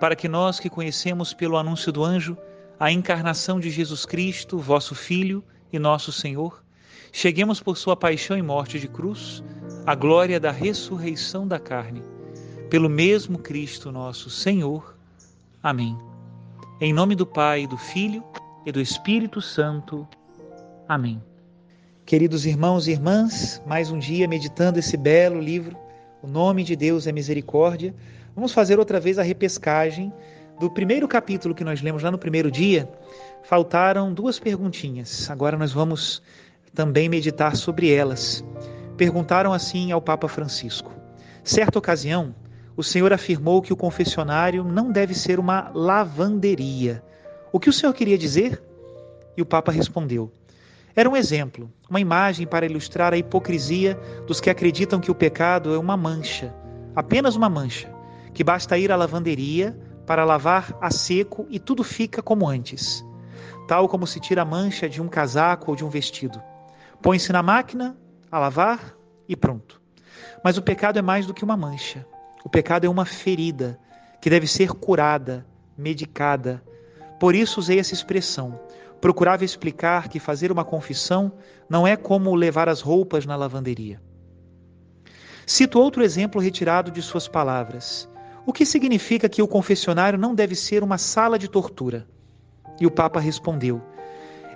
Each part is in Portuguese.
para que nós que conhecemos pelo anúncio do anjo a encarnação de Jesus Cristo, vosso Filho e nosso Senhor, cheguemos por sua paixão e morte de cruz à glória da ressurreição da carne, pelo mesmo Cristo nosso Senhor. Amém. Em nome do Pai, do Filho e do Espírito Santo. Amém. Queridos irmãos e irmãs, mais um dia meditando esse belo livro, O Nome de Deus é Misericórdia Vamos fazer outra vez a repescagem do primeiro capítulo que nós lemos lá no primeiro dia. Faltaram duas perguntinhas. Agora nós vamos também meditar sobre elas. Perguntaram assim ao Papa Francisco: Certa ocasião, o Senhor afirmou que o confessionário não deve ser uma lavanderia. O que o Senhor queria dizer? E o Papa respondeu: Era um exemplo, uma imagem para ilustrar a hipocrisia dos que acreditam que o pecado é uma mancha, apenas uma mancha, que basta ir à lavanderia para lavar a seco e tudo fica como antes, tal como se tira a mancha de um casaco ou de um vestido. Põe-se na máquina a lavar e pronto. Mas o pecado é mais do que uma mancha. O pecado é uma ferida que deve ser curada, medicada. Por isso usei essa expressão. Procurava explicar que fazer uma confissão não é como levar as roupas na lavanderia. Cito outro exemplo retirado de suas palavras. O que significa que o confessionário não deve ser uma sala de tortura? E o Papa respondeu: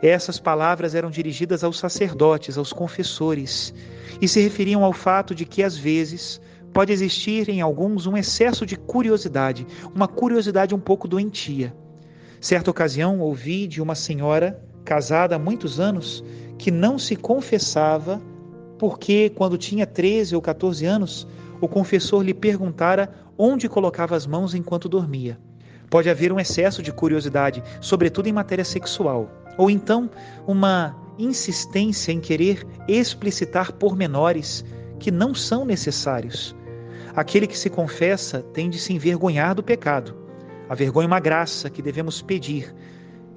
essas palavras eram dirigidas aos sacerdotes, aos confessores, e se referiam ao fato de que, às vezes, pode existir em alguns um excesso de curiosidade, uma curiosidade um pouco doentia. Certa ocasião, ouvi de uma senhora casada há muitos anos que não se confessava porque, quando tinha 13 ou 14 anos, o confessor lhe perguntara onde colocava as mãos enquanto dormia. Pode haver um excesso de curiosidade, sobretudo em matéria sexual, ou então uma insistência em querer explicitar pormenores que não são necessários. Aquele que se confessa tem de se envergonhar do pecado. A vergonha é uma graça que devemos pedir.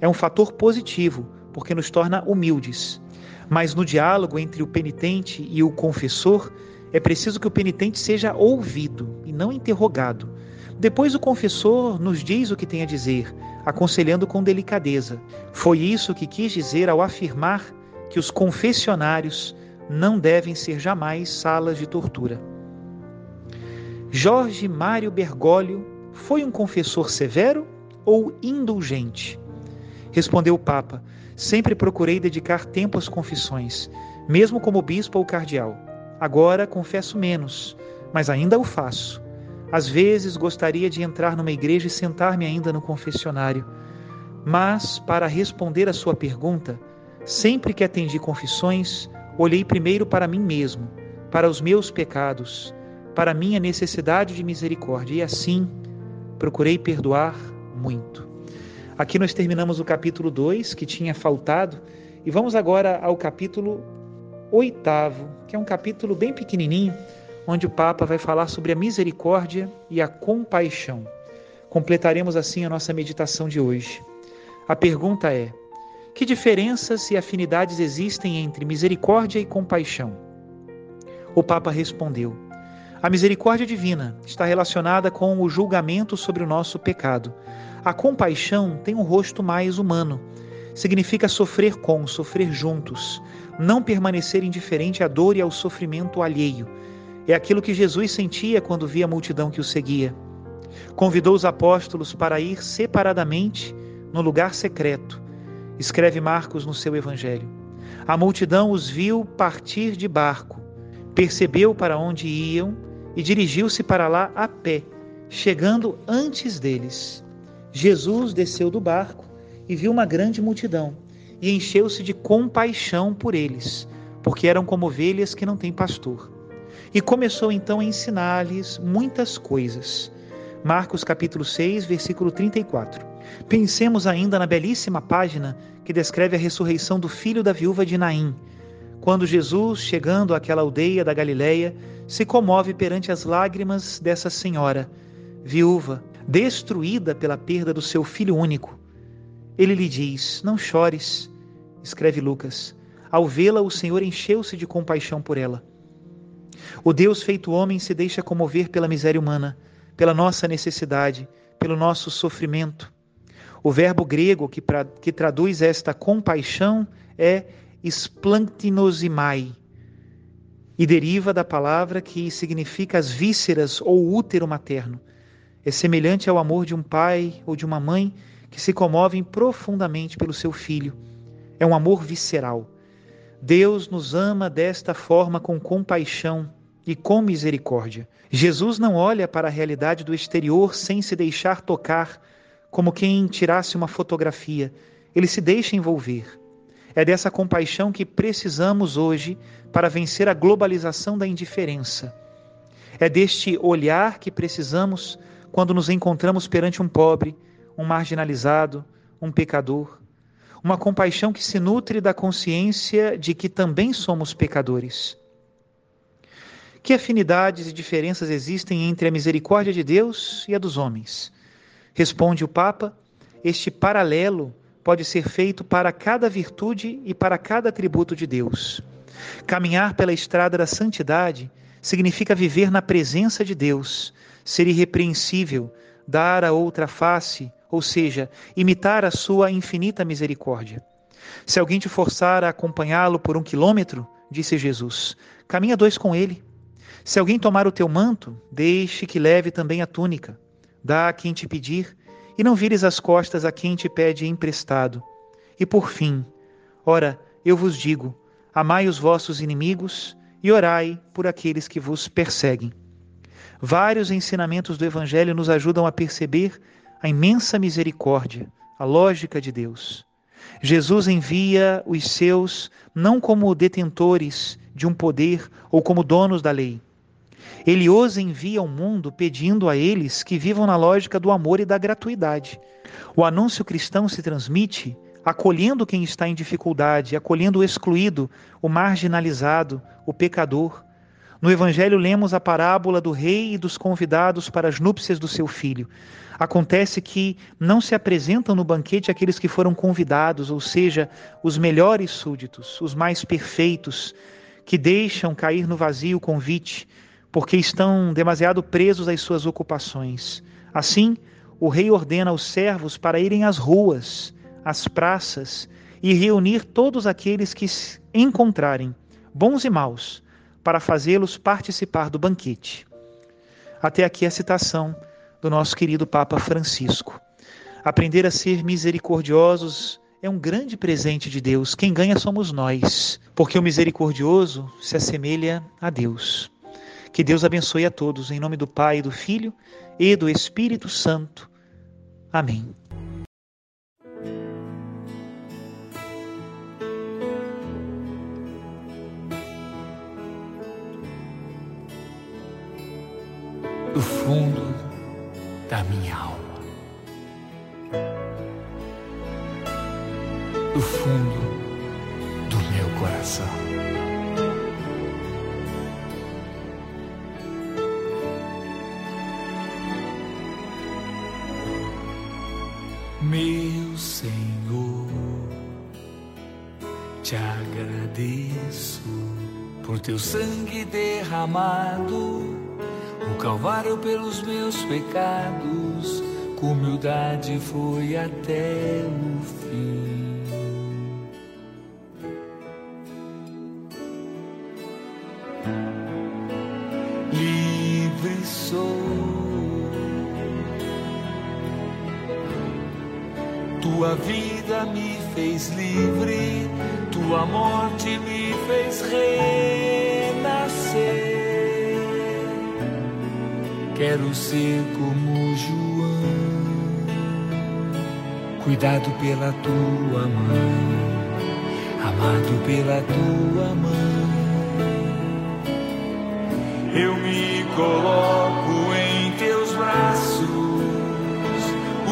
É um fator positivo, porque nos torna humildes. Mas no diálogo entre o penitente e o confessor, é preciso que o penitente seja ouvido e não interrogado. Depois o confessor nos diz o que tem a dizer, aconselhando com delicadeza. Foi isso que quis dizer ao afirmar que os confessionários não devem ser jamais salas de tortura. Jorge Mário Bergoglio foi um confessor severo ou indulgente? Respondeu o Papa: Sempre procurei dedicar tempo às confissões, mesmo como bispo ou cardeal. Agora confesso menos, mas ainda o faço. Às vezes gostaria de entrar numa igreja e sentar-me ainda no confessionário. Mas, para responder à sua pergunta, sempre que atendi confissões, olhei primeiro para mim mesmo, para os meus pecados, para minha necessidade de misericórdia, e assim procurei perdoar muito. Aqui nós terminamos o capítulo 2, que tinha faltado, e vamos agora ao capítulo oitavo, que é um capítulo bem pequenininho, onde o Papa vai falar sobre a misericórdia e a compaixão. Completaremos assim a nossa meditação de hoje. A pergunta é: que diferenças e afinidades existem entre misericórdia e compaixão? O Papa respondeu: A misericórdia divina está relacionada com o julgamento sobre o nosso pecado. A compaixão tem um rosto mais humano. Significa sofrer com, sofrer juntos, não permanecer indiferente à dor e ao sofrimento alheio. É aquilo que Jesus sentia quando via a multidão que o seguia. Convidou os apóstolos para ir separadamente no lugar secreto. Escreve Marcos no seu evangelho. A multidão os viu partir de barco, percebeu para onde iam e dirigiu-se para lá a pé, chegando antes deles. Jesus desceu do barco e viu uma grande multidão e encheu-se de compaixão por eles, porque eram como ovelhas que não têm pastor. E começou então a ensinar-lhes muitas coisas. Marcos capítulo 6, versículo 34. Pensemos ainda na belíssima página que descreve a ressurreição do filho da viúva de Naim, quando Jesus, chegando àquela aldeia da Galileia, se comove perante as lágrimas dessa senhora, viúva, destruída pela perda do seu filho único. Ele lhe diz: Não chores, escreve Lucas. Ao vê-la, o Senhor encheu-se de compaixão por ela. O Deus feito homem se deixa comover pela miséria humana, pela nossa necessidade, pelo nosso sofrimento. O verbo grego que, pra, que traduz esta compaixão é splanktinosimai e deriva da palavra que significa as vísceras ou útero materno. É semelhante ao amor de um pai ou de uma mãe que se comovem profundamente pelo seu filho. É um amor visceral. Deus nos ama desta forma com compaixão e com misericórdia. Jesus não olha para a realidade do exterior sem se deixar tocar, como quem tirasse uma fotografia. Ele se deixa envolver. É dessa compaixão que precisamos hoje para vencer a globalização da indiferença. É deste olhar que precisamos quando nos encontramos perante um pobre, um marginalizado, um pecador. Uma compaixão que se nutre da consciência de que também somos pecadores. Que afinidades e diferenças existem entre a misericórdia de Deus e a dos homens? Responde o Papa: este paralelo pode ser feito para cada virtude e para cada atributo de Deus. Caminhar pela estrada da santidade significa viver na presença de Deus, ser irrepreensível, dar a outra face, ou seja, imitar a sua infinita misericórdia. Se alguém te forçar a acompanhá-lo por um quilômetro, disse Jesus, caminha dois com ele. Se alguém tomar o teu manto, deixe que leve também a túnica. Dá a quem te pedir e não vires as costas a quem te pede emprestado. E por fim, ora, eu vos digo: amai os vossos inimigos e orai por aqueles que vos perseguem. Vários ensinamentos do Evangelho nos ajudam a perceber a imensa misericórdia, a lógica de Deus. Jesus envia os seus não como detentores de um poder ou como donos da lei, ele os envia ao mundo pedindo a eles que vivam na lógica do amor e da gratuidade. O anúncio cristão se transmite acolhendo quem está em dificuldade, acolhendo o excluído, o marginalizado, o pecador. No Evangelho lemos a parábola do rei e dos convidados para as núpcias do seu filho. Acontece que não se apresentam no banquete aqueles que foram convidados, ou seja, os melhores súditos, os mais perfeitos, que deixam cair no vazio o convite, porque estão demasiado presos às suas ocupações. Assim, o rei ordena aos servos para irem às ruas, às praças, e reunir todos aqueles que encontrarem, bons e maus, para fazê-los participar do banquete. Até aqui a citação do nosso querido Papa Francisco. Aprender a ser misericordiosos é um grande presente de Deus. Quem ganha somos nós, porque o misericordioso se assemelha a Deus. Que Deus abençoe a todos, em nome do Pai, do Filho e do Espírito Santo. Amém. Fundo da minha alma, do fundo do meu coração. Meu Senhor, te agradeço por teu sangue derramado, Calvário pelos meus pecados, com humildade foi até o fim. Livre sou. Tua vida me fez livre, tua morte me fez renascer. Quero ser como João, cuidado pela tua mãe, amado pela tua mãe. Eu me coloco em teus braços,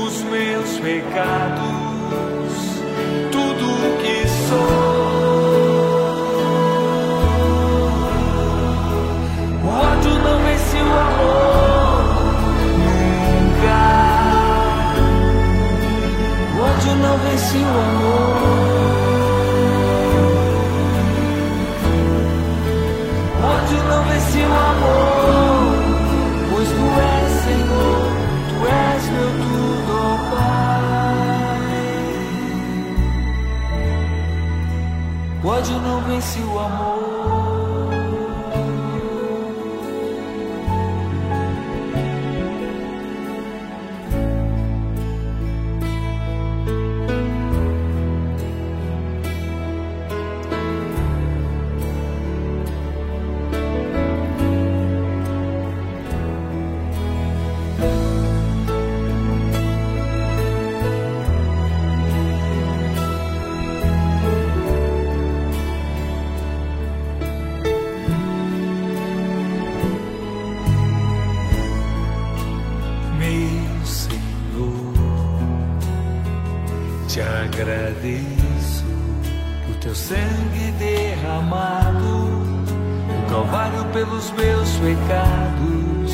os meus pecados, tudo que sou. Não vence o amor. Ódio não vence o amor, pois tu és Senhor, tu és meu tudo, ó Pai. O ódio não vence o amor. Agradeço por teu sangue derramado, o Calvário pelos meus pecados,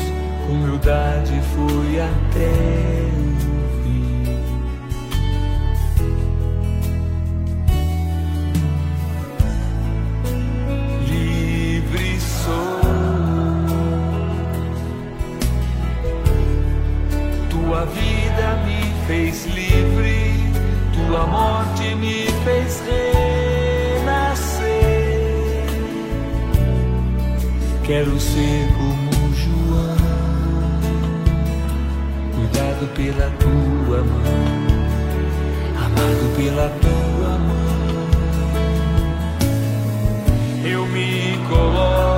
humildade fui até o ser como João, cuidado pela tua mão, amado pela tua mão. Eu me coloco